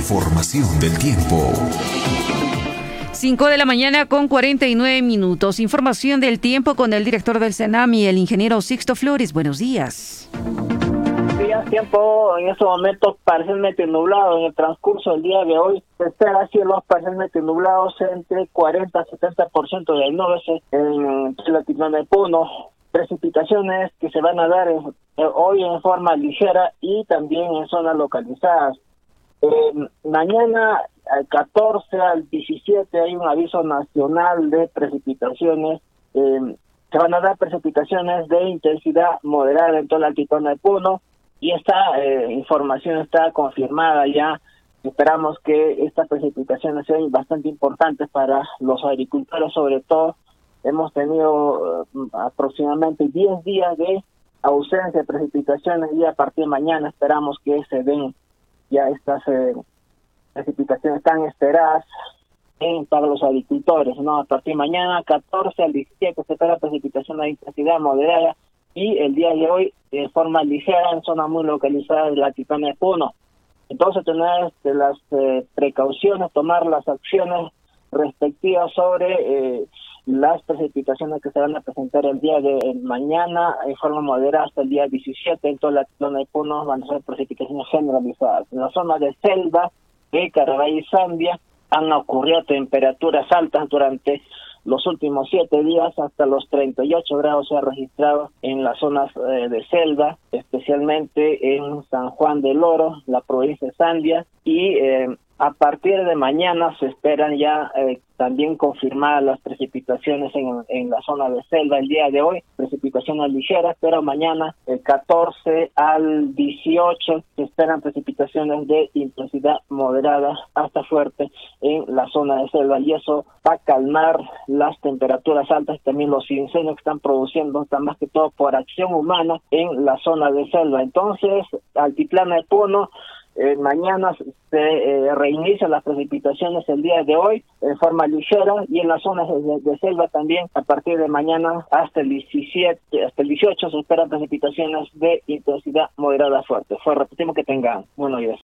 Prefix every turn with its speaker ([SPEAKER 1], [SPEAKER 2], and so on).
[SPEAKER 1] información del tiempo.
[SPEAKER 2] 5 de la mañana con 49 minutos. Información del tiempo con el director del CENAMI, el ingeniero Sixto Flores. Buenos días.
[SPEAKER 3] Días, tiempo en estos momentos parcialmente nublado. En el transcurso del día de hoy se espera cielos parcialmente nublados entre 40 y 70% de nubes en la de Puno. Precipitaciones que se van a dar hoy en forma ligera y también en zonas localizadas. Eh, mañana al 14 al 17 hay un aviso nacional de precipitaciones. Eh, se van a dar precipitaciones de intensidad moderada en toda la altitudad de Puno y esta eh, información está confirmada ya. Esperamos que estas precipitaciones sean bastante importantes para los agricultores, sobre todo hemos tenido eh, aproximadamente 10 días de ausencia de precipitaciones y a partir de mañana esperamos que se den ya estas eh, precipitaciones tan esperadas en, para los agricultores, ¿no? A partir de mañana, 14 al 17, se espera precipitación de intensidad moderada y el día de hoy de forma ligera en zonas muy localizadas de la Titana de Puno. Entonces, tener este, las eh, precauciones, tomar las acciones respectivas sobre eh, las precipitaciones que se van a presentar el día de mañana en forma moderada hasta el día 17 en toda la zona de Puno van a ser precipitaciones generalizadas. En la zona de Selva, de Carabay y Zambia han ocurrido temperaturas altas durante los últimos siete días hasta los 38 grados se ha registrado en las zonas eh, de selva, especialmente en San Juan del Oro, la provincia de Zambia y eh, a partir de mañana se esperan ya eh, también confirmar las precipitaciones en, en, la zona de selva el día de hoy, precipitaciones ligeras, pero mañana el 14 al 18 se esperan precipitaciones de intensidad moderada hasta fuerte en la zona de selva y eso va a calmar las temperaturas altas, también los incendios que están produciendo, están más que todo por acción humana en la zona de selva. Entonces, altiplano de Puno, eh, mañana se eh, reinician las precipitaciones el día de hoy en forma ligera y en las zonas de, selva también a partir de mañana hasta el 17, hasta el 18 se esperan precipitaciones de intensidad moderada fuerte. Fue repetimos que tengan buenos días.